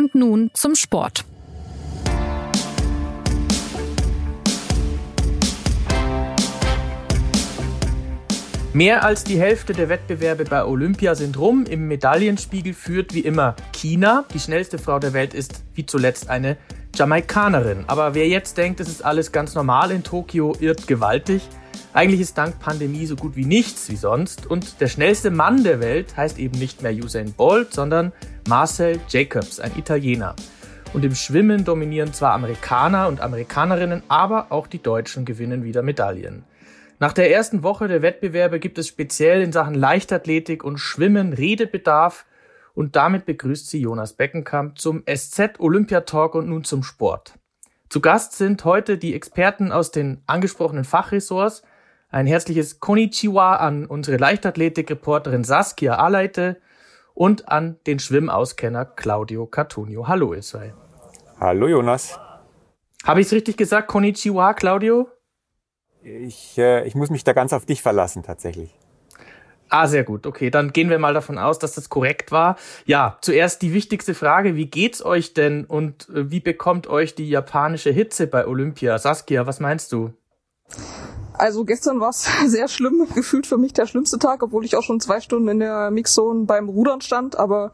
Und nun zum Sport. Mehr als die Hälfte der Wettbewerbe bei Olympia sind rum. Im Medaillenspiegel führt wie immer China. Die schnellste Frau der Welt ist wie zuletzt eine Jamaikanerin. Aber wer jetzt denkt, es ist alles ganz normal in Tokio, irrt gewaltig. Eigentlich ist dank Pandemie so gut wie nichts wie sonst. Und der schnellste Mann der Welt heißt eben nicht mehr Usain Bolt, sondern Marcel Jacobs, ein Italiener. Und im Schwimmen dominieren zwar Amerikaner und Amerikanerinnen, aber auch die Deutschen gewinnen wieder Medaillen. Nach der ersten Woche der Wettbewerbe gibt es speziell in Sachen Leichtathletik und Schwimmen Redebedarf und damit begrüßt sie Jonas Beckenkamp zum SZ Olympia Talk und nun zum Sport. Zu Gast sind heute die Experten aus den angesprochenen Fachressorts. Ein herzliches Konnichiwa an unsere Leichtathletik-Reporterin Saskia Aleite und an den Schwimmauskenner Claudio Cartunio. Hallo, zwei. Hallo, Jonas. Habe ich es richtig gesagt? Konnichiwa, Claudio? Ich, äh, ich muss mich da ganz auf dich verlassen, tatsächlich. Ah, sehr gut. Okay, dann gehen wir mal davon aus, dass das korrekt war. Ja, zuerst die wichtigste Frage. Wie geht's euch denn und äh, wie bekommt euch die japanische Hitze bei Olympia? Saskia, was meinst du? Also gestern war es sehr schlimm, gefühlt für mich der schlimmste Tag, obwohl ich auch schon zwei Stunden in der Mixzone beim Rudern stand. Aber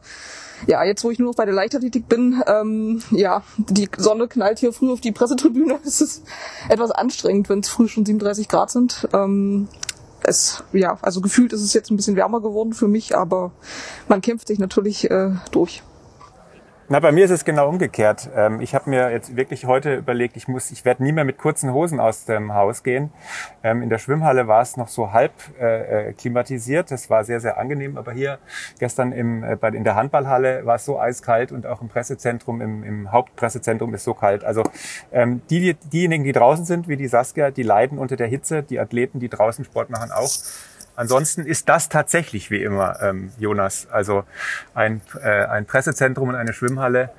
ja, jetzt wo ich nur noch bei der Leichtathletik bin, ähm, ja, die Sonne knallt hier früh auf die Pressetribüne. Es ist etwas anstrengend, wenn es früh schon 37 Grad sind. Ähm, es, ja, also gefühlt ist es jetzt ein bisschen wärmer geworden für mich, aber man kämpft sich natürlich äh, durch. Na, bei mir ist es genau umgekehrt. Ähm, ich habe mir jetzt wirklich heute überlegt, ich muss, ich werde nie mehr mit kurzen Hosen aus dem Haus gehen. Ähm, in der Schwimmhalle war es noch so halb äh, äh, klimatisiert. Das war sehr, sehr angenehm. Aber hier gestern im, äh, in der Handballhalle war es so eiskalt und auch im Pressezentrum, im, im Hauptpressezentrum ist so kalt. Also ähm, die, diejenigen, die draußen sind, wie die Saskia, die leiden unter der Hitze. Die Athleten, die draußen Sport machen, auch. Ansonsten ist das tatsächlich wie immer, ähm, Jonas. Also ein, äh, ein Pressezentrum und eine Schwimmhalle,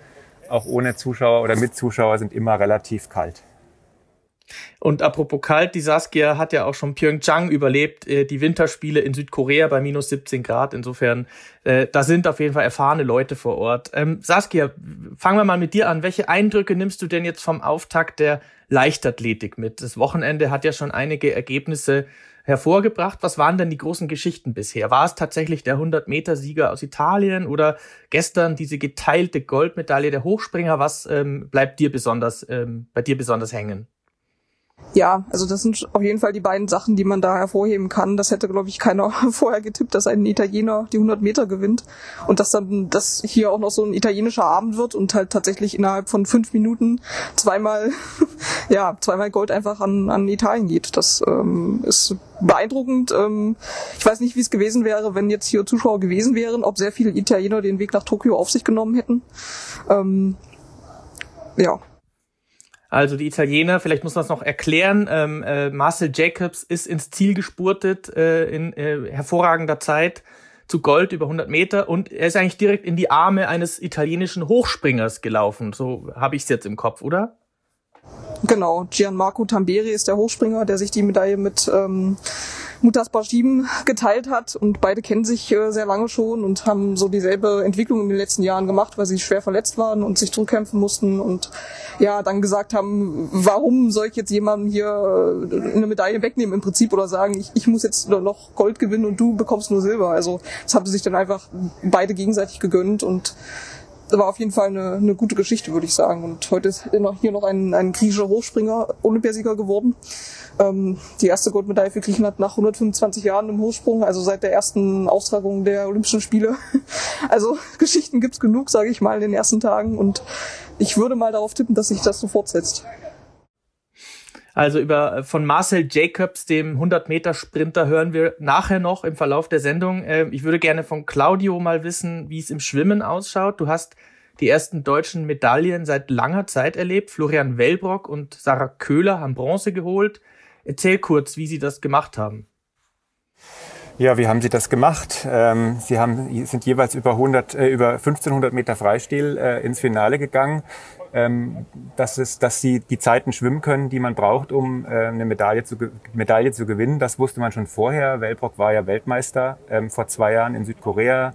auch ohne Zuschauer oder mit Zuschauer, sind immer relativ kalt. Und apropos kalt, die Saskia hat ja auch schon Pyeongchang überlebt, äh, die Winterspiele in Südkorea bei minus 17 Grad. Insofern, äh, da sind auf jeden Fall erfahrene Leute vor Ort. Ähm, Saskia, fangen wir mal mit dir an. Welche Eindrücke nimmst du denn jetzt vom Auftakt der Leichtathletik mit? Das Wochenende hat ja schon einige Ergebnisse hervorgebracht. Was waren denn die großen Geschichten bisher? War es tatsächlich der 100-Meter-Sieger aus Italien oder gestern diese geteilte Goldmedaille der Hochspringer? Was ähm, bleibt dir besonders, ähm, bei dir besonders hängen? Ja, also das sind auf jeden Fall die beiden Sachen, die man da hervorheben kann. Das hätte, glaube ich, keiner vorher getippt, dass ein Italiener die 100 Meter gewinnt und dass dann das hier auch noch so ein italienischer Abend wird und halt tatsächlich innerhalb von fünf Minuten zweimal, ja, zweimal Gold einfach an, an Italien geht. Das ähm, ist beeindruckend. Ähm, ich weiß nicht, wie es gewesen wäre, wenn jetzt hier Zuschauer gewesen wären, ob sehr viele Italiener den Weg nach Tokio auf sich genommen hätten. Ähm, ja, also die Italiener, vielleicht muss man es noch erklären, ähm, äh, Marcel Jacobs ist ins Ziel gespurtet äh, in äh, hervorragender Zeit zu Gold über 100 Meter und er ist eigentlich direkt in die Arme eines italienischen Hochspringers gelaufen. So habe ich es jetzt im Kopf, oder? Genau, Gianmarco Tamberi ist der Hochspringer, der sich die Medaille mit ähm, Mutas Bashim geteilt hat und beide kennen sich äh, sehr lange schon und haben so dieselbe Entwicklung in den letzten Jahren gemacht, weil sie schwer verletzt waren und sich zurückkämpfen mussten und ja, dann gesagt haben, warum soll ich jetzt jemandem hier äh, eine Medaille wegnehmen im Prinzip oder sagen, ich, ich muss jetzt noch Gold gewinnen und du bekommst nur Silber. Also das haben sie sich dann einfach beide gegenseitig gegönnt und war auf jeden Fall eine, eine gute Geschichte, würde ich sagen. Und heute ist hier noch ein, ein griechischer Hochspringer Olympiasieger geworden. Ähm, die erste Goldmedaille für Griechenland nach 125 Jahren im Hochsprung, also seit der ersten Austragung der Olympischen Spiele. Also Geschichten gibt's genug, sage ich mal, in den ersten Tagen. Und ich würde mal darauf tippen, dass sich das so fortsetzt. Also über von Marcel Jacobs, dem 100 Meter Sprinter, hören wir nachher noch im Verlauf der Sendung. Ähm, ich würde gerne von Claudio mal wissen, wie es im Schwimmen ausschaut. Du hast die ersten deutschen Medaillen seit langer Zeit erlebt. Florian Wellbrock und Sarah Köhler haben Bronze geholt. Erzähl kurz, wie sie das gemacht haben. Ja, wie haben Sie das gemacht? Ähm, Sie haben, sind jeweils über, 100, äh, über 1500 Meter Freistil äh, ins Finale gegangen ähm, dass, es, dass sie die Zeiten schwimmen können, die man braucht, um äh, eine Medaille zu, Medaille zu gewinnen. Das wusste man schon vorher. Wellbrock war ja Weltmeister ähm, vor zwei Jahren in Südkorea.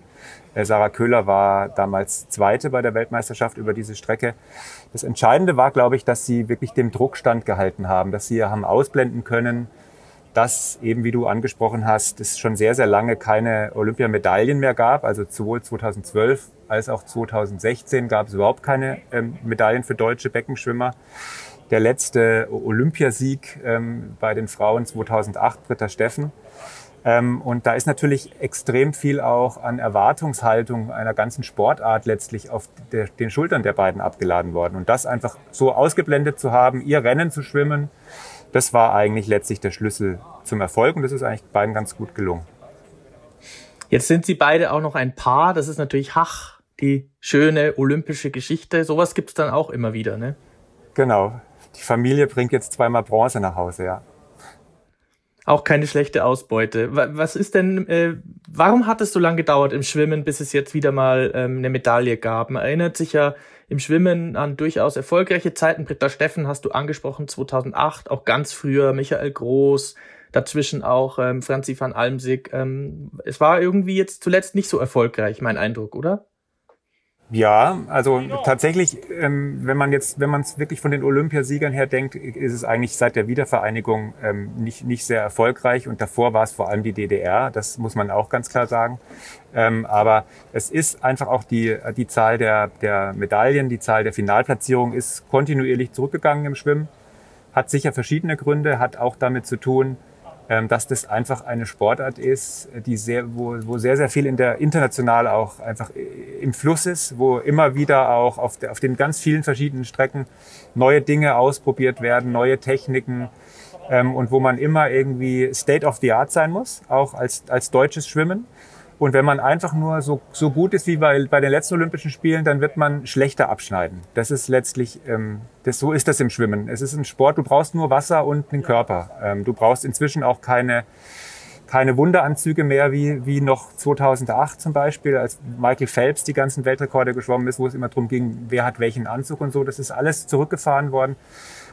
Äh, Sarah Köhler war damals Zweite bei der Weltmeisterschaft über diese Strecke. Das Entscheidende war, glaube ich, dass sie wirklich dem Druck standgehalten haben, dass sie haben ausblenden können, dass eben, wie du angesprochen hast, es schon sehr, sehr lange keine Olympiamedaillen mehr gab. Also sowohl 2012 als auch 2016 gab es überhaupt keine ähm, Medaillen für deutsche Beckenschwimmer. Der letzte Olympiasieg ähm, bei den Frauen 2008, Britta Steffen. Ähm, und da ist natürlich extrem viel auch an Erwartungshaltung einer ganzen Sportart letztlich auf der, den Schultern der beiden abgeladen worden. Und das einfach so ausgeblendet zu haben, ihr Rennen zu schwimmen, das war eigentlich letztlich der Schlüssel zum Erfolg und das ist eigentlich beiden ganz gut gelungen. Jetzt sind sie beide auch noch ein Paar. Das ist natürlich Hach, die schöne olympische Geschichte. Sowas gibt's dann auch immer wieder, ne? Genau. Die Familie bringt jetzt zweimal Bronze nach Hause, ja. Auch keine schlechte Ausbeute. Was ist denn, äh, warum hat es so lange gedauert im Schwimmen, bis es jetzt wieder mal ähm, eine Medaille gab? Man erinnert sich ja im Schwimmen an durchaus erfolgreiche Zeiten. Britta Steffen hast du angesprochen, 2008, auch ganz früher Michael Groß, dazwischen auch ähm, Franzi van Almsig. Ähm, es war irgendwie jetzt zuletzt nicht so erfolgreich, mein Eindruck, oder? Ja, also tatsächlich, ähm, wenn man jetzt, wenn man es wirklich von den Olympiasiegern her denkt, ist es eigentlich seit der Wiedervereinigung ähm, nicht, nicht sehr erfolgreich und davor war es vor allem die DDR, das muss man auch ganz klar sagen. Ähm, aber es ist einfach auch die, die Zahl der, der Medaillen, die Zahl der Finalplatzierungen ist kontinuierlich zurückgegangen im Schwimmen. Hat sicher verschiedene Gründe, hat auch damit zu tun, dass das einfach eine Sportart ist, die sehr, wo, wo sehr, sehr viel in der international auch einfach im Fluss ist, wo immer wieder auch auf, der, auf den ganz vielen verschiedenen Strecken neue Dinge ausprobiert werden, neue Techniken ähm, und wo man immer irgendwie State of the Art sein muss, auch als, als deutsches Schwimmen. Und wenn man einfach nur so, so gut ist wie bei, bei den letzten Olympischen Spielen, dann wird man schlechter abschneiden. Das ist letztlich, ähm, das, so ist das im Schwimmen. Es ist ein Sport, du brauchst nur Wasser und einen Körper. Ähm, du brauchst inzwischen auch keine, keine Wunderanzüge mehr wie, wie noch 2008 zum Beispiel, als Michael Phelps die ganzen Weltrekorde geschwommen ist, wo es immer darum ging, wer hat welchen Anzug und so. Das ist alles zurückgefahren worden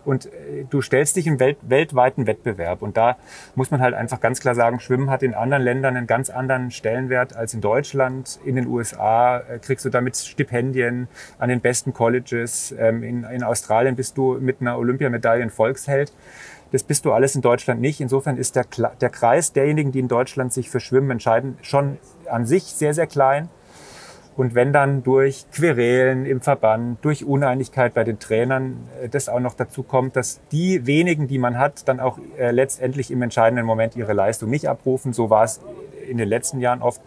und äh, du stellst dich im Welt, weltweiten Wettbewerb. Und da muss man halt einfach ganz klar sagen, Schwimmen hat in anderen Ländern einen ganz anderen Stellenwert als in Deutschland. In den USA äh, kriegst du damit Stipendien an den besten Colleges. Ähm, in, in Australien bist du mit einer Olympiamedaille ein Volksheld. Das bist du alles in Deutschland nicht. Insofern ist der, der Kreis derjenigen, die in Deutschland sich für Schwimmen entscheiden, schon an sich sehr, sehr klein. Und wenn dann durch Querelen im Verband, durch Uneinigkeit bei den Trainern äh, das auch noch dazu kommt, dass die wenigen, die man hat, dann auch äh, letztendlich im entscheidenden Moment ihre Leistung nicht abrufen, so war es in den letzten Jahren oft,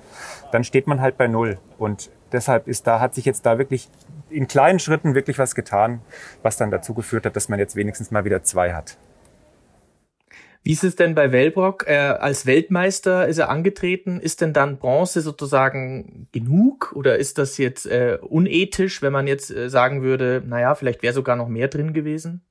dann steht man halt bei Null. Und deshalb ist da, hat sich jetzt da wirklich in kleinen Schritten wirklich was getan, was dann dazu geführt hat, dass man jetzt wenigstens mal wieder zwei hat. Wie ist es denn bei Wellbrock? Äh, als Weltmeister ist er angetreten. Ist denn dann Bronze sozusagen genug? Oder ist das jetzt äh, unethisch, wenn man jetzt äh, sagen würde, naja, vielleicht wäre sogar noch mehr drin gewesen?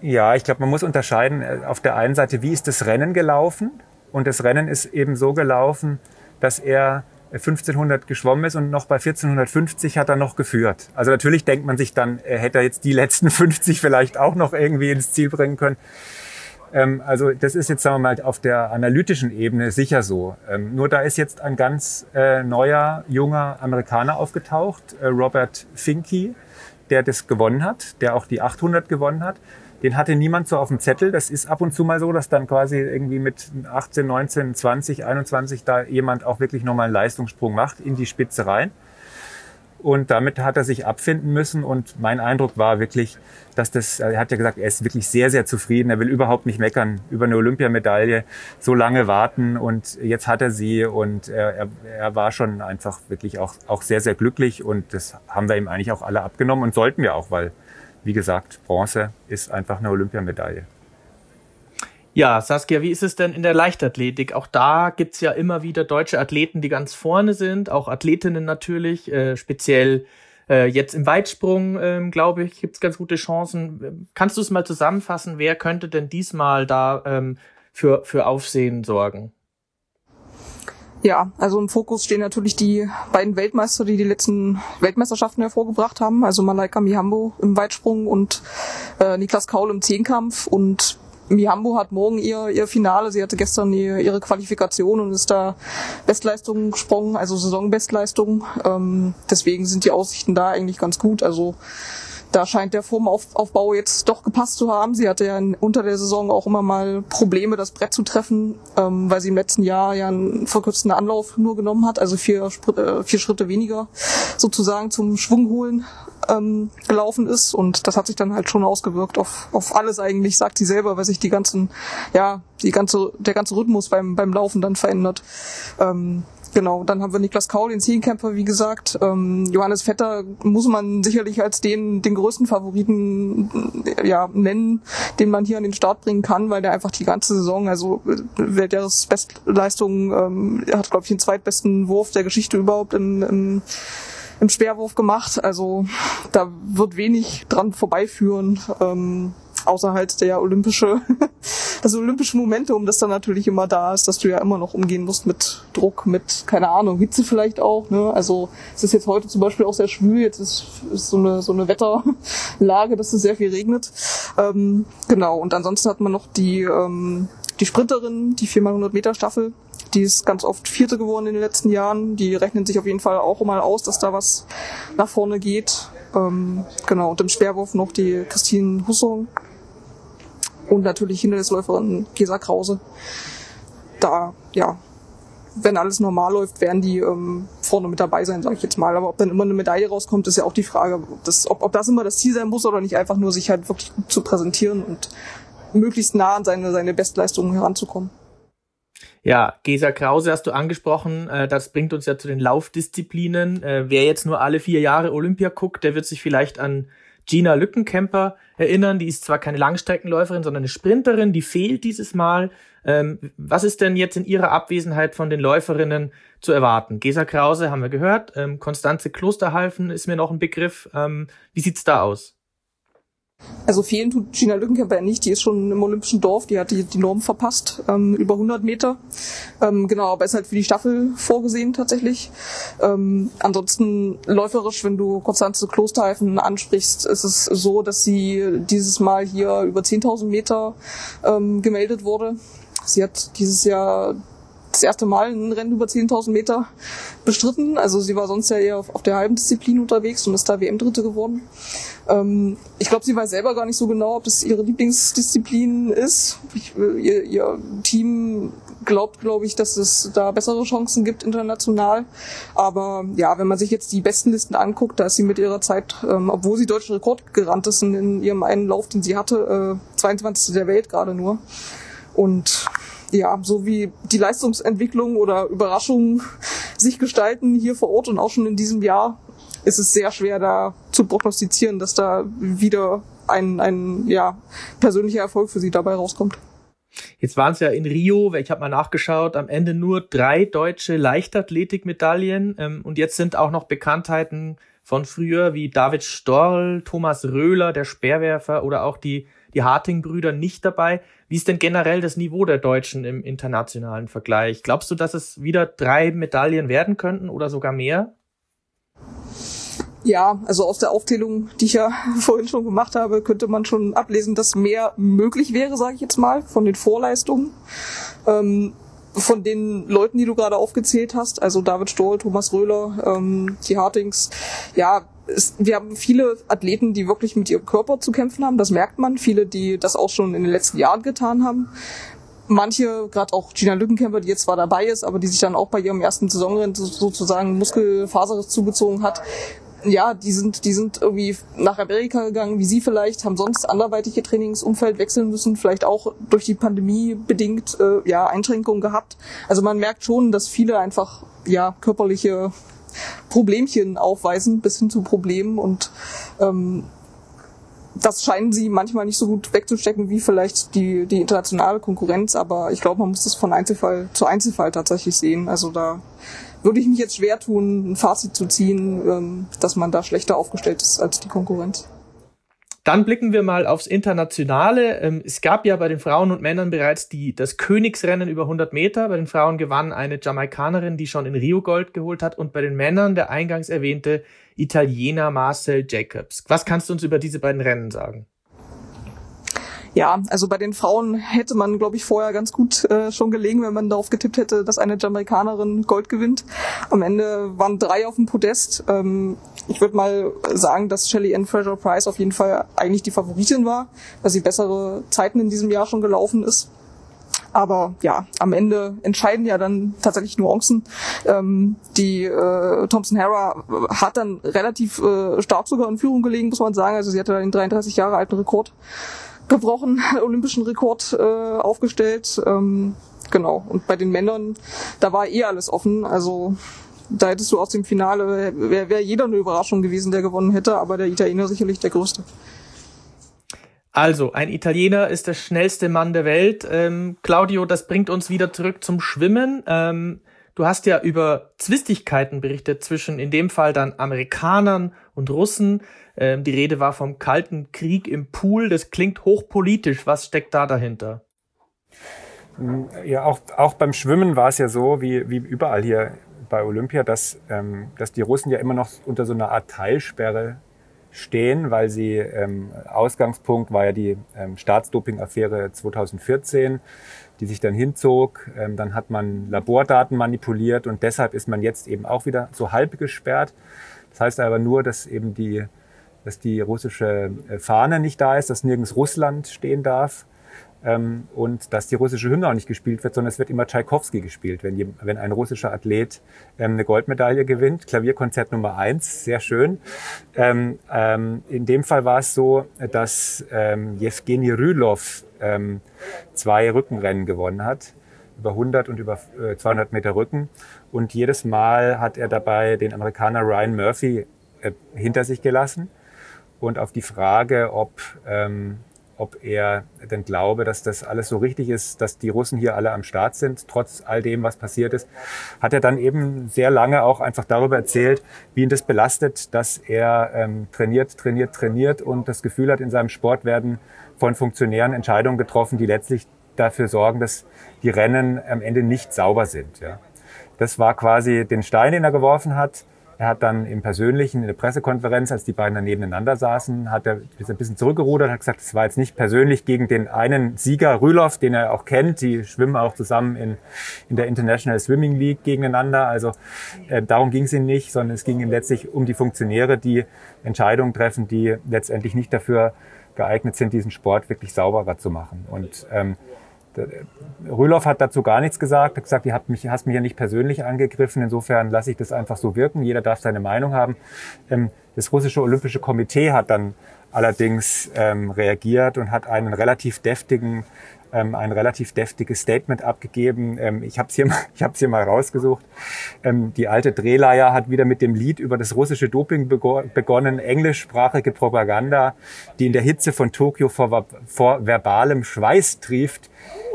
Ja, ich glaube, man muss unterscheiden. Äh, auf der einen Seite, wie ist das Rennen gelaufen? Und das Rennen ist eben so gelaufen, dass er 1500 geschwommen ist und noch bei 1450 hat er noch geführt. Also natürlich denkt man sich dann, er hätte jetzt die letzten 50 vielleicht auch noch irgendwie ins Ziel bringen können. Ähm, also das ist jetzt, sagen wir mal, auf der analytischen Ebene sicher so. Ähm, nur da ist jetzt ein ganz äh, neuer, junger Amerikaner aufgetaucht, äh, Robert Finke, der das gewonnen hat, der auch die 800 gewonnen hat. Den hatte niemand so auf dem Zettel. Das ist ab und zu mal so, dass dann quasi irgendwie mit 18, 19, 20, 21 da jemand auch wirklich nochmal einen Leistungssprung macht in die Spitze rein. Und damit hat er sich abfinden müssen. Und mein Eindruck war wirklich, dass das, er hat ja gesagt, er ist wirklich sehr, sehr zufrieden. Er will überhaupt nicht meckern über eine Olympiamedaille, so lange warten. Und jetzt hat er sie. Und er, er, war schon einfach wirklich auch, auch sehr, sehr glücklich. Und das haben wir ihm eigentlich auch alle abgenommen und sollten wir auch, weil, wie gesagt, Bronze ist einfach eine Olympiamedaille. Ja, Saskia, wie ist es denn in der Leichtathletik? Auch da gibt's ja immer wieder deutsche Athleten, die ganz vorne sind, auch Athletinnen natürlich, äh, speziell äh, jetzt im Weitsprung, ähm, glaube ich, gibt's ganz gute Chancen. Kannst du es mal zusammenfassen, wer könnte denn diesmal da ähm, für, für Aufsehen sorgen? Ja, also im Fokus stehen natürlich die beiden Weltmeister, die die letzten Weltmeisterschaften hervorgebracht haben. Also Malaika Mihambo im Weitsprung und äh, Niklas Kaul im Zehnkampf. Und Mihambo hat morgen ihr, ihr Finale. Sie hatte gestern ihr, ihre Qualifikation und ist da Bestleistung gesprungen, also Saisonbestleistung. Ähm, deswegen sind die Aussichten da eigentlich ganz gut. Also da scheint der Formaufbau jetzt doch gepasst zu haben. Sie hatte ja unter der Saison auch immer mal Probleme, das Brett zu treffen, ähm, weil sie im letzten Jahr ja einen verkürzten Anlauf nur genommen hat, also vier, äh, vier Schritte weniger sozusagen zum Schwung holen ähm, gelaufen ist. Und das hat sich dann halt schon ausgewirkt auf, auf alles eigentlich, sagt sie selber, weil sich die ganzen, ja, die ganze, der ganze Rhythmus beim, beim Laufen dann verändert. Ähm, Genau, dann haben wir Niklas Kaul, den Zehnkämpfer, wie gesagt. Ähm, Johannes Vetter muss man sicherlich als den, den größten Favoriten ja, nennen, den man hier an den Start bringen kann, weil der einfach die ganze Saison, also Weltjahresbestleistung, ähm, hat, glaube ich, den zweitbesten Wurf der Geschichte überhaupt im, im, im Speerwurf gemacht. Also da wird wenig dran vorbeiführen. Ähm, außer halt der olympische, das olympische Momentum, das dann natürlich immer da ist, dass du ja immer noch umgehen musst mit Druck, mit, keine Ahnung, Hitze vielleicht auch, ne? Also, es ist jetzt heute zum Beispiel auch sehr schwül, jetzt ist, ist so eine, so eine Wetterlage, dass es sehr viel regnet. Ähm, genau. Und ansonsten hat man noch die, ähm, die Sprinterin, die 4x100 Meter Staffel, die ist ganz oft Vierte geworden in den letzten Jahren. Die rechnen sich auf jeden Fall auch mal aus, dass da was nach vorne geht. Ähm, genau, und im Speerwurf noch die Christine Hussong, und natürlich Hindernisläuferin Gesa Krause. Da, ja, wenn alles normal läuft, werden die ähm, vorne mit dabei sein, sage ich jetzt mal. Aber ob dann immer eine Medaille rauskommt, ist ja auch die Frage, ob das, ob, ob das immer das Ziel sein muss oder nicht einfach nur sich halt wirklich gut zu präsentieren und möglichst nah an seine, seine Bestleistungen heranzukommen. Ja, Gesa Krause hast du angesprochen. Äh, das bringt uns ja zu den Laufdisziplinen. Äh, wer jetzt nur alle vier Jahre Olympia guckt, der wird sich vielleicht an Gina Lückenkämper erinnern. Die ist zwar keine Langstreckenläuferin, sondern eine Sprinterin, die fehlt dieses Mal. Ähm, was ist denn jetzt in ihrer Abwesenheit von den Läuferinnen zu erwarten? Gesa Krause haben wir gehört, ähm, Konstanze Klosterhalfen ist mir noch ein Begriff. Ähm, wie sieht's da aus? Also fehlen tut Gina Lückenkämper nicht, die ist schon im Olympischen Dorf, die hat die, die Norm verpasst, ähm, über 100 Meter. Ähm, genau, aber ist halt für die Staffel vorgesehen tatsächlich. Ähm, ansonsten läuferisch, wenn du Konstanze Klosterhalfen ansprichst, ist es so, dass sie dieses Mal hier über 10.000 Meter ähm, gemeldet wurde. Sie hat dieses Jahr das erste Mal ein Rennen über 10.000 Meter bestritten. Also sie war sonst ja eher auf, der halben Disziplin unterwegs und ist da WM-Dritte geworden. Ähm, ich glaube, sie weiß selber gar nicht so genau, ob das ihre Lieblingsdisziplin ist. Ich, äh, ihr, ihr Team glaubt, glaube ich, dass es da bessere Chancen gibt international. Aber ja, wenn man sich jetzt die besten Listen anguckt, da ist sie mit ihrer Zeit, ähm, obwohl sie deutschen Rekord gerannt ist in, ihrem einen Lauf, den sie hatte, äh, 22. der Welt gerade nur. Und ja, so wie die Leistungsentwicklung oder Überraschungen sich gestalten hier vor Ort und auch schon in diesem Jahr, ist es sehr schwer da zu prognostizieren, dass da wieder ein, ein ja, persönlicher Erfolg für sie dabei rauskommt. Jetzt waren es ja in Rio, ich habe mal nachgeschaut, am Ende nur drei deutsche Leichtathletikmedaillen ähm, und jetzt sind auch noch Bekanntheiten von früher wie David Storl, Thomas Röhler, der Speerwerfer oder auch die die Harting-Brüder nicht dabei. Wie ist denn generell das Niveau der Deutschen im internationalen Vergleich? Glaubst du, dass es wieder drei Medaillen werden könnten oder sogar mehr? Ja, also aus der Aufzählung, die ich ja vorhin schon gemacht habe, könnte man schon ablesen, dass mehr möglich wäre, sage ich jetzt mal, von den Vorleistungen. Ähm, von den Leuten, die du gerade aufgezählt hast, also David Stoll, Thomas Röhler, ähm, die Hartings, ja, es, wir haben viele Athleten, die wirklich mit ihrem Körper zu kämpfen haben, das merkt man. Viele, die das auch schon in den letzten Jahren getan haben. Manche, gerade auch Gina Lückenkämper, die jetzt zwar dabei ist, aber die sich dann auch bei ihrem ersten Saisonrennen sozusagen Muskelfaserriss zugezogen hat, ja, die sind, die sind irgendwie nach Amerika gegangen, wie Sie vielleicht, haben sonst anderweitig ihr Trainingsumfeld wechseln müssen, vielleicht auch durch die Pandemie bedingt, äh, ja, Einschränkungen gehabt. Also man merkt schon, dass viele einfach, ja, körperliche Problemchen aufweisen, bis hin zu Problemen und, ähm, das scheinen sie manchmal nicht so gut wegzustecken wie vielleicht die, die internationale Konkurrenz, aber ich glaube, man muss das von Einzelfall zu Einzelfall tatsächlich sehen. Also da würde ich mich jetzt schwer tun, ein Fazit zu ziehen, ähm, dass man da schlechter aufgestellt ist als die Konkurrenz. Dann blicken wir mal aufs Internationale. Ähm, es gab ja bei den Frauen und Männern bereits die, das Königsrennen über 100 Meter. Bei den Frauen gewann eine Jamaikanerin, die schon in Rio Gold geholt hat. Und bei den Männern der eingangs erwähnte Italiener Marcel Jacobs. Was kannst du uns über diese beiden Rennen sagen? Ja, also bei den Frauen hätte man, glaube ich, vorher ganz gut äh, schon gelegen, wenn man darauf getippt hätte, dass eine Jamaikanerin Gold gewinnt. Am Ende waren drei auf dem Podest. Ähm, ich würde mal sagen, dass Shelly Ann Fraser Price auf jeden Fall eigentlich die Favoritin war, weil sie bessere Zeiten in diesem Jahr schon gelaufen ist. Aber ja, am Ende entscheiden ja dann tatsächlich Nuancen. Ähm, die äh, Thompson Hara hat dann relativ äh, stark sogar in Führung gelegen, muss man sagen. Also sie hatte dann den 33 Jahre alten Rekord gebrochen, olympischen Rekord äh, aufgestellt. Ähm, genau. Und bei den Männern, da war eh alles offen. Also da hättest du aus dem Finale, wäre wär jeder eine Überraschung gewesen, der gewonnen hätte, aber der Italiener sicherlich der größte. Also, ein Italiener ist der schnellste Mann der Welt. Ähm, Claudio, das bringt uns wieder zurück zum Schwimmen. Ähm, du hast ja über Zwistigkeiten berichtet zwischen in dem Fall dann Amerikanern und Russen. Ähm, die Rede war vom Kalten Krieg im Pool. Das klingt hochpolitisch. Was steckt da dahinter? Ja, auch, auch beim Schwimmen war es ja so, wie, wie überall hier bei Olympia, dass, ähm, dass die Russen ja immer noch unter so einer Art Teilsperre stehen, weil sie ähm, Ausgangspunkt war ja die ähm, Staatsdoping-Affäre 2014, die sich dann hinzog. Ähm, dann hat man Labordaten manipuliert und deshalb ist man jetzt eben auch wieder so halb gesperrt. Das heißt aber nur, dass eben die, dass die russische äh, Fahne nicht da ist, dass nirgends Russland stehen darf ähm, und dass die russische Hymne auch nicht gespielt wird, sondern es wird immer Tschaikowski gespielt, wenn, wenn ein russischer Athlet ähm, eine Goldmedaille gewinnt. Klavierkonzert Nummer eins, sehr schön. Ähm, ähm, in dem Fall war es so, dass ähm, Jewgeni Rylov ähm, zwei Rückenrennen gewonnen hat über 100 und über 200 äh, Meter Rücken. Und jedes Mal hat er dabei den Amerikaner Ryan Murphy äh, hinter sich gelassen. Und auf die Frage, ob ähm, ob er denn glaube, dass das alles so richtig ist, dass die Russen hier alle am Start sind, trotz all dem, was passiert ist, hat er dann eben sehr lange auch einfach darüber erzählt, wie ihn das belastet, dass er ähm, trainiert, trainiert, trainiert und das Gefühl hat, in seinem Sport werden von Funktionären Entscheidungen getroffen, die letztlich dafür sorgen, dass die Rennen am Ende nicht sauber sind. Ja. Das war quasi den Stein, den er geworfen hat. Er hat dann im Persönlichen, in der Pressekonferenz, als die beiden dann nebeneinander saßen, hat er ein bisschen zurückgerudert, hat gesagt, es war jetzt nicht persönlich gegen den einen Sieger Rüloff, den er auch kennt. Die schwimmen auch zusammen in, in der International Swimming League gegeneinander. Also äh, darum ging es ihm nicht, sondern es ging ihm letztlich um die Funktionäre, die Entscheidungen treffen, die letztendlich nicht dafür geeignet sind, diesen Sport wirklich sauberer zu machen. Und ähm, Rühloff hat dazu gar nichts gesagt, hat gesagt, ihr habt mich, hast mich ja nicht persönlich angegriffen, insofern lasse ich das einfach so wirken, jeder darf seine Meinung haben. Ähm, das russische Olympische Komitee hat dann allerdings ähm, reagiert und hat einen relativ deftigen ähm, ein relativ deftiges Statement abgegeben. Ähm, ich habe es hier, ich hab's hier mal rausgesucht. Ähm, die alte Drehleier hat wieder mit dem Lied über das russische Doping begonnen, englischsprachige Propaganda, die in der Hitze von Tokio vor, vor verbalem Schweiß trieft.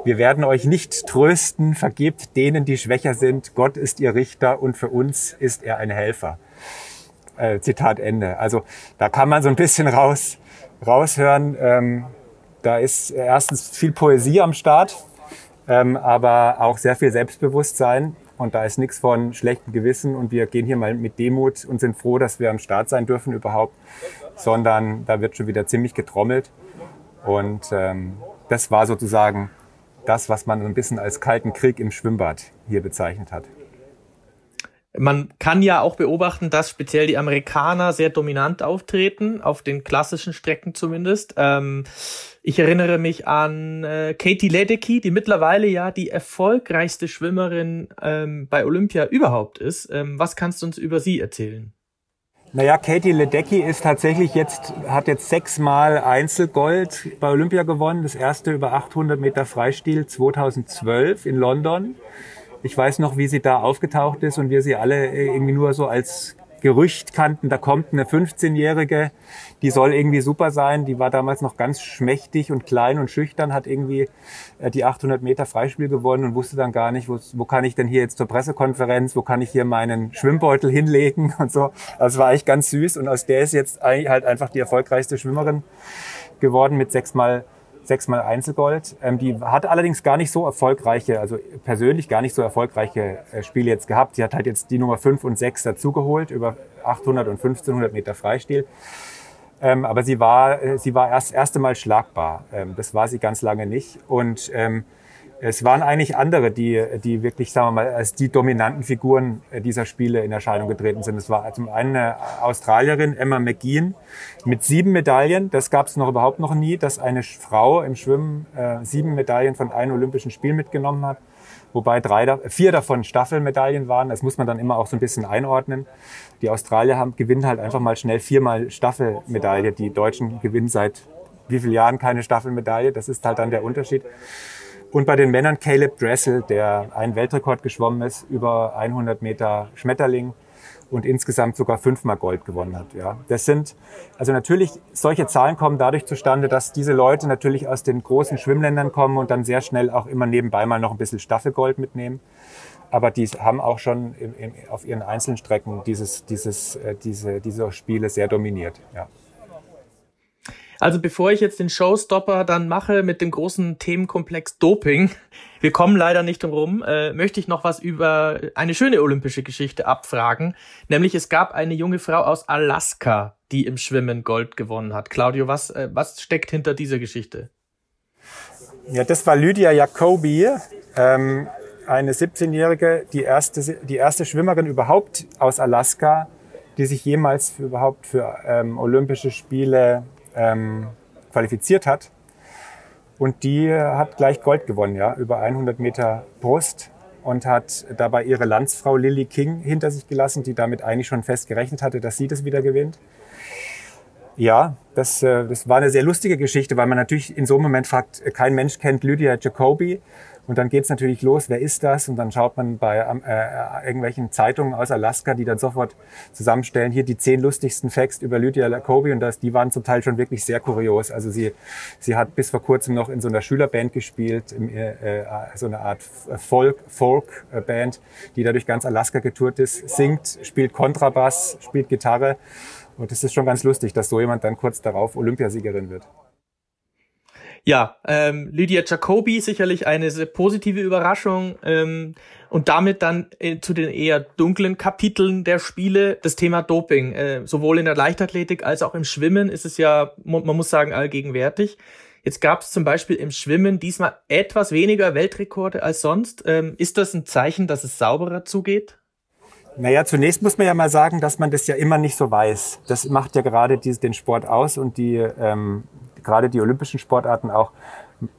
Wir werden euch nicht trösten, vergebt denen, die schwächer sind. Gott ist ihr Richter und für uns ist er ein Helfer. Äh, Zitat Ende. Also da kann man so ein bisschen raus, raushören, ähm, da ist erstens viel Poesie am Start, ähm, aber auch sehr viel Selbstbewusstsein. Und da ist nichts von schlechtem Gewissen und wir gehen hier mal mit Demut und sind froh, dass wir am Start sein dürfen überhaupt, sondern da wird schon wieder ziemlich getrommelt. Und ähm, das war sozusagen das, was man ein bisschen als kalten Krieg im Schwimmbad hier bezeichnet hat. Man kann ja auch beobachten, dass speziell die Amerikaner sehr dominant auftreten, auf den klassischen Strecken zumindest. Ähm, ich erinnere mich an äh, Katie Ledecky, die mittlerweile ja die erfolgreichste Schwimmerin ähm, bei Olympia überhaupt ist. Ähm, was kannst du uns über sie erzählen? Naja, Katie Ledecky ist tatsächlich jetzt, hat jetzt sechsmal Einzelgold bei Olympia gewonnen. Das erste über 800 Meter Freistil 2012 in London. Ich weiß noch, wie sie da aufgetaucht ist und wir sie alle irgendwie nur so als Gerücht kannten, da kommt eine 15-Jährige, die soll irgendwie super sein. Die war damals noch ganz schmächtig und klein und schüchtern, hat irgendwie äh, die 800 Meter Freispiel gewonnen und wusste dann gar nicht, wo, wo kann ich denn hier jetzt zur Pressekonferenz, wo kann ich hier meinen Schwimmbeutel hinlegen und so. Das war echt ganz süß und aus der ist jetzt eigentlich halt einfach die erfolgreichste Schwimmerin geworden mit sechsmal sechsmal Einzelgold. Ähm, die hat allerdings gar nicht so erfolgreiche, also persönlich gar nicht so erfolgreiche äh, Spiele jetzt gehabt. Sie hat halt jetzt die Nummer 5 und 6 dazugeholt über 800 und 1500 Meter Freistil. Ähm, aber sie war, äh, sie war erst erste Mal schlagbar. Ähm, das war sie ganz lange nicht. Und es waren eigentlich andere, die, die wirklich, sagen wir mal, als die dominanten Figuren dieser Spiele in Erscheinung getreten sind. Es war zum einen eine Australierin, Emma McGean, mit sieben Medaillen. Das gab es noch überhaupt noch nie, dass eine Frau im Schwimmen äh, sieben Medaillen von einem Olympischen Spiel mitgenommen hat. Wobei drei, vier davon Staffelmedaillen waren. Das muss man dann immer auch so ein bisschen einordnen. Die Australier haben, gewinnen halt einfach mal schnell viermal Staffelmedaille. Die Deutschen gewinnen seit wie vielen Jahren keine Staffelmedaille. Das ist halt dann der Unterschied. Und bei den Männern Caleb Dressel, der einen Weltrekord geschwommen ist, über 100 Meter Schmetterling und insgesamt sogar fünfmal Gold gewonnen hat. Ja, das sind also natürlich solche Zahlen kommen dadurch zustande, dass diese Leute natürlich aus den großen Schwimmländern kommen und dann sehr schnell auch immer nebenbei mal noch ein bisschen Staffelgold mitnehmen. Aber die haben auch schon im, im, auf ihren einzelnen Strecken dieses, dieses, äh, diese, diese Spiele sehr dominiert. Ja. Also bevor ich jetzt den Showstopper dann mache mit dem großen Themenkomplex Doping, wir kommen leider nicht drum rum, äh, möchte ich noch was über eine schöne olympische Geschichte abfragen. Nämlich es gab eine junge Frau aus Alaska, die im Schwimmen Gold gewonnen hat. Claudio, was, äh, was steckt hinter dieser Geschichte? Ja, das war Lydia Jacobi, ähm, eine 17-Jährige, die erste, die erste Schwimmerin überhaupt aus Alaska, die sich jemals für, überhaupt für ähm, Olympische Spiele ähm, qualifiziert hat. Und die hat gleich Gold gewonnen, ja, über 100 Meter Brust und hat dabei ihre Landsfrau Lily King hinter sich gelassen, die damit eigentlich schon fest gerechnet hatte, dass sie das wieder gewinnt. Ja, das, äh, das war eine sehr lustige Geschichte, weil man natürlich in so einem Moment fragt, kein Mensch kennt Lydia Jacobi. Und dann geht's natürlich los, wer ist das? Und dann schaut man bei ähm, äh, irgendwelchen Zeitungen aus Alaska, die dann sofort zusammenstellen, hier die zehn lustigsten Facts über Lydia Jacobi. Und das, die waren zum Teil schon wirklich sehr kurios. Also sie, sie hat bis vor kurzem noch in so einer Schülerband gespielt, im, äh, äh so eine Art Folk, Folk-Band, die da durch ganz Alaska getourt ist, singt, spielt Kontrabass, spielt Gitarre. Und es ist schon ganz lustig, dass so jemand dann kurz darauf Olympiasiegerin wird. Ja, ähm, Lydia Jacobi sicherlich eine sehr positive Überraschung ähm, und damit dann äh, zu den eher dunklen Kapiteln der Spiele das Thema Doping. Äh, sowohl in der Leichtathletik als auch im Schwimmen ist es ja, man muss sagen, allgegenwärtig. Jetzt gab es zum Beispiel im Schwimmen diesmal etwas weniger Weltrekorde als sonst. Ähm, ist das ein Zeichen, dass es sauberer zugeht? Naja, zunächst muss man ja mal sagen, dass man das ja immer nicht so weiß. Das macht ja gerade die, den Sport aus und die, ähm, gerade die olympischen Sportarten auch.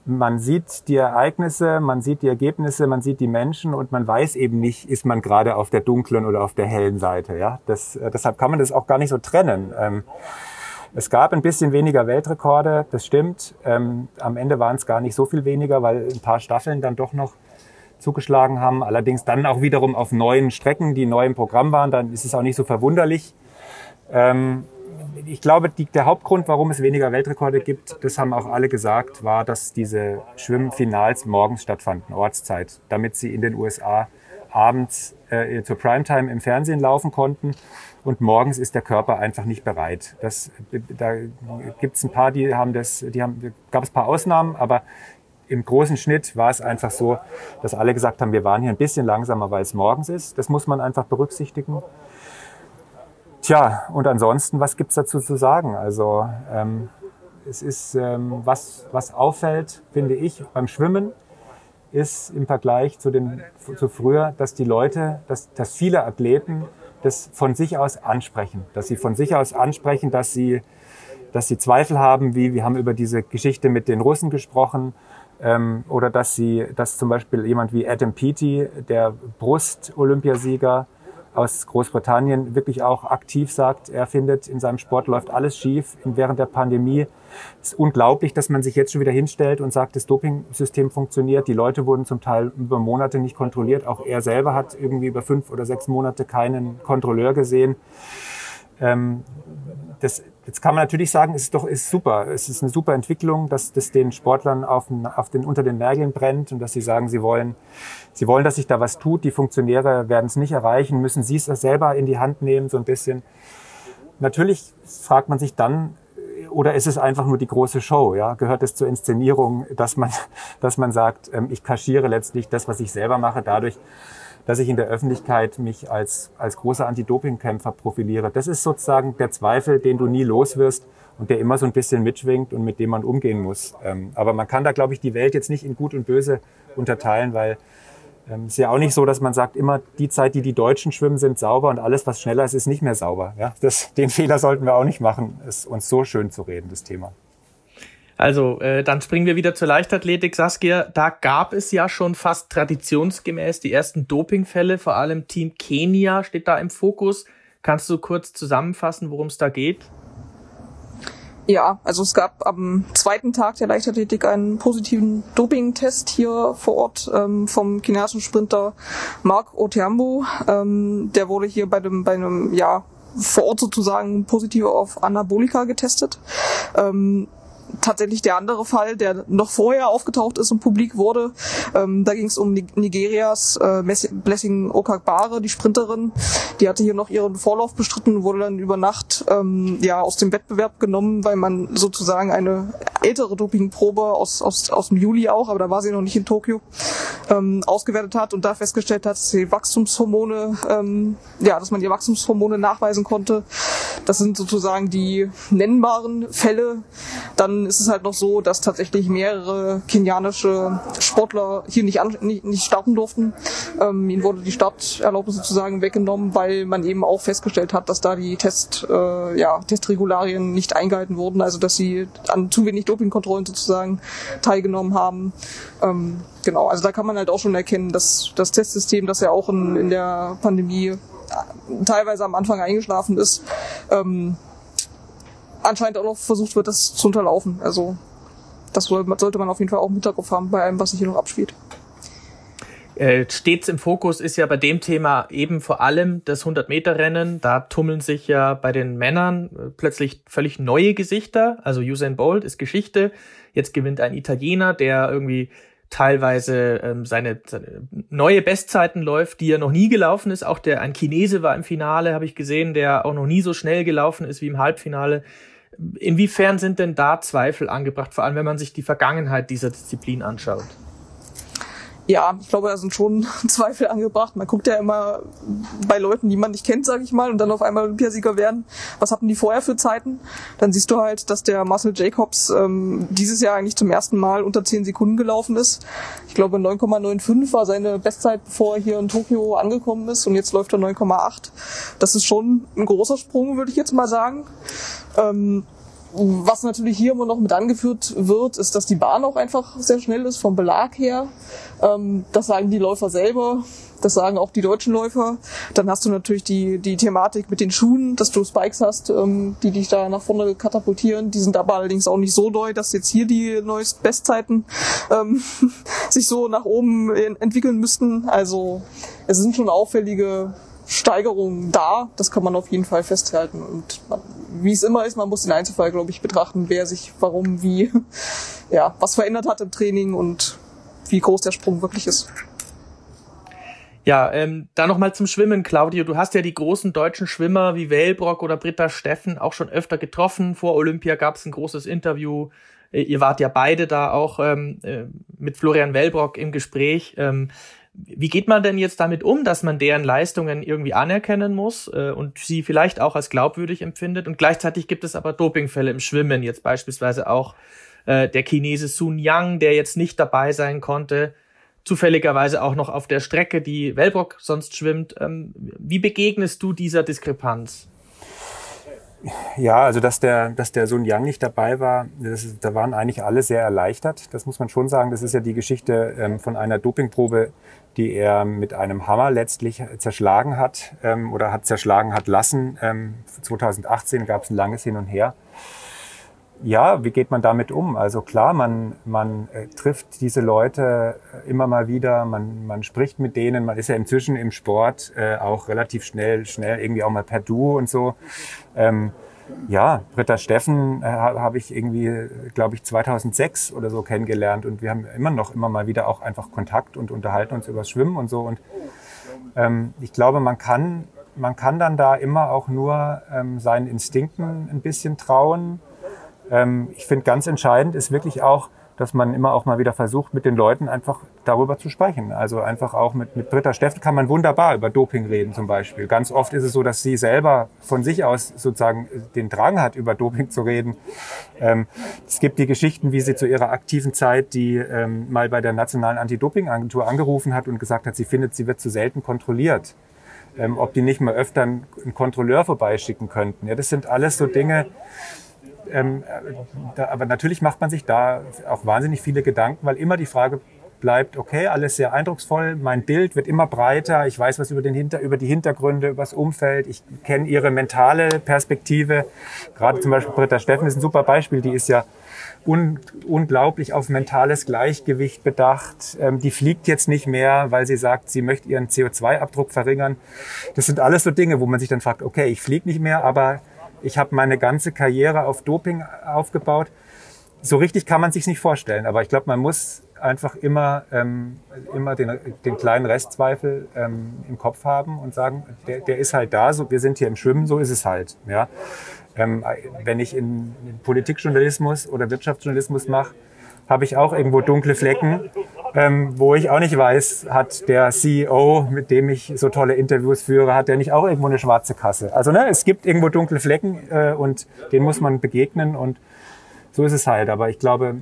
Man sieht die Ereignisse, man sieht die Ergebnisse, man sieht die Menschen und man weiß eben nicht, ist man gerade auf der dunklen oder auf der hellen Seite. Ja, das, äh, deshalb kann man das auch gar nicht so trennen. Ähm, es gab ein bisschen weniger Weltrekorde, das stimmt. Ähm, am Ende waren es gar nicht so viel weniger, weil ein paar Staffeln dann doch noch zugeschlagen haben. Allerdings dann auch wiederum auf neuen Strecken, die neu im Programm waren. Dann ist es auch nicht so verwunderlich. Ähm, ich glaube, die, der Hauptgrund, warum es weniger Weltrekorde gibt, das haben auch alle gesagt, war, dass diese Schwimmfinals morgens stattfanden, Ortszeit, damit sie in den USA abends äh, zur Primetime im Fernsehen laufen konnten. Und morgens ist der Körper einfach nicht bereit. Das, da gibt es ein paar, die haben das, die haben, gab es ein paar Ausnahmen, aber im großen Schnitt war es einfach so, dass alle gesagt haben, wir waren hier ein bisschen langsamer, weil es morgens ist. Das muss man einfach berücksichtigen. Tja, und ansonsten, was gibt's dazu zu sagen? Also ähm, es ist, ähm, was, was auffällt, finde ich, beim Schwimmen, ist im Vergleich zu, den, zu früher, dass die Leute, dass, dass viele Athleten das von sich aus ansprechen, dass sie von sich aus ansprechen, dass sie, dass sie Zweifel haben, wie wir haben über diese Geschichte mit den Russen gesprochen, ähm, oder dass sie, dass zum Beispiel jemand wie Adam Peaty, der Brust-Olympiasieger aus Großbritannien, wirklich auch aktiv sagt, er findet, in seinem Sport läuft alles schief. Während der Pandemie Es ist unglaublich, dass man sich jetzt schon wieder hinstellt und sagt, das Dopingsystem funktioniert. Die Leute wurden zum Teil über Monate nicht kontrolliert. Auch er selber hat irgendwie über fünf oder sechs Monate keinen Kontrolleur gesehen. Ähm, das, jetzt kann man natürlich sagen, es ist doch ist super. Es ist eine super Entwicklung, dass das den Sportlern auf den, auf den, unter den Nägeln brennt und dass sie sagen, sie wollen, sie wollen, dass sich da was tut. Die Funktionäre werden es nicht erreichen, müssen sie es selber in die Hand nehmen, so ein bisschen. Natürlich fragt man sich dann, oder ist es einfach nur die große Show? Ja, gehört es zur Inszenierung, dass man, dass man sagt, ähm, ich kaschiere letztlich das, was ich selber mache, dadurch, dass ich in der Öffentlichkeit mich als, als großer Anti-Doping-Kämpfer profiliere. Das ist sozusagen der Zweifel, den du nie los wirst und der immer so ein bisschen mitschwingt und mit dem man umgehen muss. Ähm, aber man kann da, glaube ich, die Welt jetzt nicht in Gut und Böse unterteilen, weil ähm, ist ja auch nicht so, dass man sagt, immer die Zeit, die die Deutschen schwimmen, sind sauber und alles, was schneller ist, ist nicht mehr sauber. Ja, das, den Fehler sollten wir auch nicht machen, es uns so schön zu reden, das Thema. Also, äh, dann springen wir wieder zur Leichtathletik. Saskia, da gab es ja schon fast traditionsgemäß die ersten Dopingfälle, vor allem Team Kenia steht da im Fokus. Kannst du kurz zusammenfassen, worum es da geht? Ja, also es gab am zweiten Tag der Leichtathletik einen positiven Doping-Test hier vor Ort ähm, vom chinesischen Sprinter Mark Otiambo. Ähm, der wurde hier bei dem bei einem ja vor Ort sozusagen positiv auf Anabolika getestet. Ähm, tatsächlich der andere Fall, der noch vorher aufgetaucht ist und publik wurde. Ähm, da ging es um Nigerias äh, Blessing Okagbare, die Sprinterin. Die hatte hier noch ihren Vorlauf bestritten, wurde dann über Nacht ähm, ja aus dem Wettbewerb genommen, weil man sozusagen eine ältere Dopingprobe aus, aus, aus dem Juli auch, aber da war sie noch nicht in Tokio, ähm, ausgewertet hat und da festgestellt hat, dass sie Wachstumshormone, ähm, ja, dass man ihr Wachstumshormone nachweisen konnte. Das sind sozusagen die nennbaren Fälle. Dann ist es halt noch so, dass tatsächlich mehrere kenianische Sportler hier nicht, an, nicht, nicht starten durften. Ähm, ihnen wurde die Starterlaubnis sozusagen weggenommen, weil man eben auch festgestellt hat, dass da die Test, äh, ja, Testregularien nicht eingehalten wurden, also dass sie an zu wenig Dopingkontrollen sozusagen teilgenommen haben. Ähm, genau, also da kann man halt auch schon erkennen, dass das Testsystem, das ja auch in, in der Pandemie teilweise am Anfang eingeschlafen ist, ähm, anscheinend auch noch versucht wird, das zu unterlaufen. Also das sollte man auf jeden Fall auch im Hinterkopf haben bei allem, was sich hier noch abspielt. Äh, stets im Fokus ist ja bei dem Thema eben vor allem das 100-Meter-Rennen. Da tummeln sich ja bei den Männern äh, plötzlich völlig neue Gesichter. Also Usain Bolt ist Geschichte. Jetzt gewinnt ein Italiener, der irgendwie teilweise ähm, seine, seine neue Bestzeiten läuft, die er noch nie gelaufen ist. Auch der ein Chinese war im Finale, habe ich gesehen, der auch noch nie so schnell gelaufen ist wie im Halbfinale. Inwiefern sind denn da Zweifel angebracht, vor allem wenn man sich die Vergangenheit dieser Disziplin anschaut? Ja, ich glaube, da sind schon Zweifel angebracht. Man guckt ja immer bei Leuten, die man nicht kennt, sage ich mal, und dann auf einmal Olympiasieger werden. Was hatten die vorher für Zeiten? Dann siehst du halt, dass der Marcel Jacobs ähm, dieses Jahr eigentlich zum ersten Mal unter 10 Sekunden gelaufen ist. Ich glaube, 9,95 war seine Bestzeit, bevor er hier in Tokio angekommen ist, und jetzt läuft er 9,8. Das ist schon ein großer Sprung, würde ich jetzt mal sagen. Ähm, was natürlich hier immer noch mit angeführt wird, ist, dass die Bahn auch einfach sehr schnell ist vom Belag her. Ähm, das sagen die Läufer selber, das sagen auch die deutschen Läufer. Dann hast du natürlich die, die Thematik mit den Schuhen, dass du Spikes hast, ähm, die dich da nach vorne katapultieren. Die sind aber allerdings auch nicht so neu, dass jetzt hier die neuesten Bestzeiten ähm, sich so nach oben entwickeln müssten. Also es sind schon auffällige Steigerungen da. Das kann man auf jeden Fall festhalten. Und man, wie es immer ist, man muss den Einzelfall, glaube ich, betrachten, wer sich warum, wie, ja, was verändert hat im Training und wie groß der Sprung wirklich ist. Ja, ähm, da nochmal zum Schwimmen, Claudio. Du hast ja die großen deutschen Schwimmer wie Wellbrock oder Britta Steffen auch schon öfter getroffen. Vor Olympia gab es ein großes Interview. Äh, ihr wart ja beide da auch ähm, äh, mit Florian Wellbrock im Gespräch. Ähm, wie geht man denn jetzt damit um, dass man deren Leistungen irgendwie anerkennen muss äh, und sie vielleicht auch als glaubwürdig empfindet? Und gleichzeitig gibt es aber Dopingfälle im Schwimmen, jetzt beispielsweise auch äh, der Chinese Sun Yang, der jetzt nicht dabei sein konnte, zufälligerweise auch noch auf der Strecke, die Wellbrock sonst schwimmt. Ähm, wie begegnest du dieser Diskrepanz? Ja, also dass der, dass der Sun Yang nicht dabei war, das, da waren eigentlich alle sehr erleichtert. Das muss man schon sagen. Das ist ja die Geschichte ähm, von einer Dopingprobe, die er mit einem Hammer letztlich zerschlagen hat ähm, oder hat zerschlagen hat lassen. Ähm, 2018 gab es ein langes Hin und Her. Ja, wie geht man damit um? Also klar, man, man äh, trifft diese Leute immer mal wieder, man, man spricht mit denen, man ist ja inzwischen im Sport äh, auch relativ schnell, schnell irgendwie auch mal per Du und so. Ähm, ja, Britta Steffen äh, habe ich irgendwie, glaube ich, 2006 oder so kennengelernt und wir haben immer noch immer mal wieder auch einfach Kontakt und unterhalten uns über Schwimmen und so. Und ähm, ich glaube, man kann, man kann dann da immer auch nur ähm, seinen Instinkten ein bisschen trauen. Ähm, ich finde ganz entscheidend ist wirklich auch, dass man immer auch mal wieder versucht, mit den Leuten einfach darüber zu sprechen. Also einfach auch mit, mit Britta Steffen kann man wunderbar über Doping reden zum Beispiel. Ganz oft ist es so, dass sie selber von sich aus sozusagen den Drang hat, über Doping zu reden. Ähm, es gibt die Geschichten, wie sie zu ihrer aktiven Zeit, die ähm, mal bei der Nationalen Anti-Doping-Agentur angerufen hat und gesagt hat, sie findet, sie wird zu selten kontrolliert. Ähm, ob die nicht mal öfter einen, einen Kontrolleur vorbeischicken könnten. Ja, das sind alles so Dinge, ähm, da, aber natürlich macht man sich da auch wahnsinnig viele Gedanken, weil immer die Frage bleibt, okay, alles sehr eindrucksvoll, mein Bild wird immer breiter, ich weiß was über, den Hinter, über die Hintergründe, über das Umfeld, ich kenne ihre mentale Perspektive. Gerade zum Beispiel Britta Steffen ist ein super Beispiel, die ist ja un, unglaublich auf mentales Gleichgewicht bedacht. Ähm, die fliegt jetzt nicht mehr, weil sie sagt, sie möchte ihren CO2-Abdruck verringern. Das sind alles so Dinge, wo man sich dann fragt, okay, ich fliege nicht mehr, aber ich habe meine ganze Karriere auf Doping aufgebaut. So richtig kann man sich nicht vorstellen, aber ich glaube, man muss einfach immer, ähm, immer den, den kleinen Restzweifel ähm, im Kopf haben und sagen, der, der ist halt da, so, wir sind hier im Schwimmen, so ist es halt. Ja? Ähm, wenn ich in, in Politikjournalismus oder Wirtschaftsjournalismus mache, habe ich auch irgendwo dunkle Flecken, ähm, wo ich auch nicht weiß, hat der CEO, mit dem ich so tolle Interviews führe, hat der nicht auch irgendwo eine schwarze Kasse? Also ne, es gibt irgendwo dunkle Flecken äh, und denen muss man begegnen und so ist es halt. Aber ich glaube,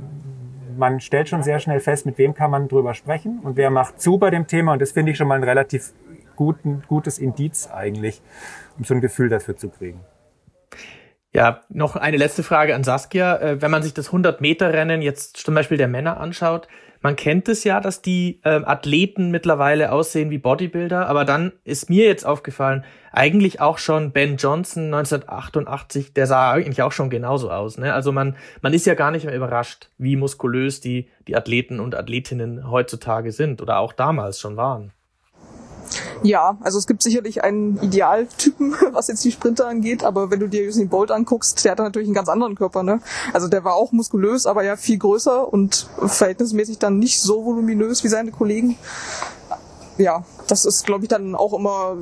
man stellt schon sehr schnell fest, mit wem kann man drüber sprechen und wer macht zu bei dem Thema und das finde ich schon mal ein relativ guten, gutes Indiz eigentlich, um so ein Gefühl dafür zu kriegen. Ja, noch eine letzte Frage an Saskia. Äh, wenn man sich das 100-Meter-Rennen jetzt zum Beispiel der Männer anschaut, man kennt es ja, dass die ähm, Athleten mittlerweile aussehen wie Bodybuilder, aber dann ist mir jetzt aufgefallen, eigentlich auch schon Ben Johnson 1988, der sah eigentlich auch schon genauso aus. Ne? Also man, man ist ja gar nicht mehr überrascht, wie muskulös die, die Athleten und Athletinnen heutzutage sind oder auch damals schon waren. Ja, also es gibt sicherlich einen Idealtypen, was jetzt die Sprinter angeht, aber wenn du dir Usain Bolt anguckst, der hat natürlich einen ganz anderen Körper, ne? Also der war auch muskulös, aber ja viel größer und verhältnismäßig dann nicht so voluminös wie seine Kollegen. Ja, das ist, glaube ich, dann auch immer,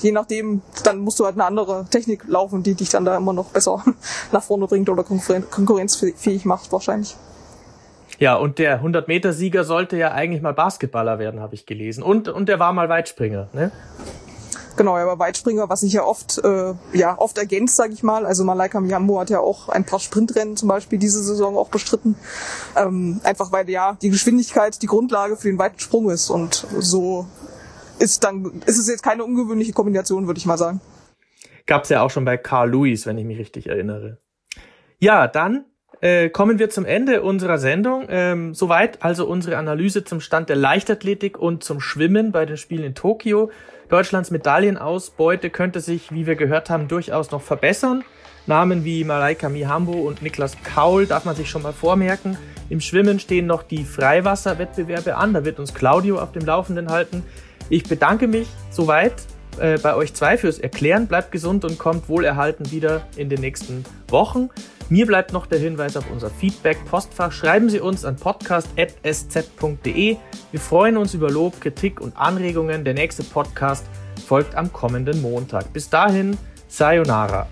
je nachdem, dann musst du halt eine andere Technik laufen, die dich dann da immer noch besser nach vorne bringt oder konkurrenzfähig macht wahrscheinlich. Ja, und der 100-Meter-Sieger sollte ja eigentlich mal Basketballer werden, habe ich gelesen. Und, und der war mal Weitspringer, ne? Genau, er war Weitspringer, was sich ja oft, äh, ja, oft ergänzt, sage ich mal. Also Malaika Miyambo hat ja auch ein paar Sprintrennen zum Beispiel diese Saison auch bestritten. Ähm, einfach weil ja die Geschwindigkeit die Grundlage für den weiten Sprung ist. Und so ist dann, ist es jetzt keine ungewöhnliche Kombination, würde ich mal sagen. Gab's ja auch schon bei Carl Lewis, wenn ich mich richtig erinnere. Ja, dann äh, kommen wir zum Ende unserer Sendung. Ähm, soweit also unsere Analyse zum Stand der Leichtathletik und zum Schwimmen bei den Spielen in Tokio. Deutschlands Medaillenausbeute könnte sich, wie wir gehört haben, durchaus noch verbessern. Namen wie Malaika Mihambo und Niklas Kaul darf man sich schon mal vormerken. Im Schwimmen stehen noch die Freiwasserwettbewerbe an. Da wird uns Claudio auf dem Laufenden halten. Ich bedanke mich soweit äh, bei euch zwei fürs Erklären. Bleibt gesund und kommt wohlerhalten wieder in den nächsten Wochen. Mir bleibt noch der Hinweis auf unser Feedback-Postfach. Schreiben Sie uns an podcast.sz.de. Wir freuen uns über Lob, Kritik und Anregungen. Der nächste Podcast folgt am kommenden Montag. Bis dahin, Sayonara.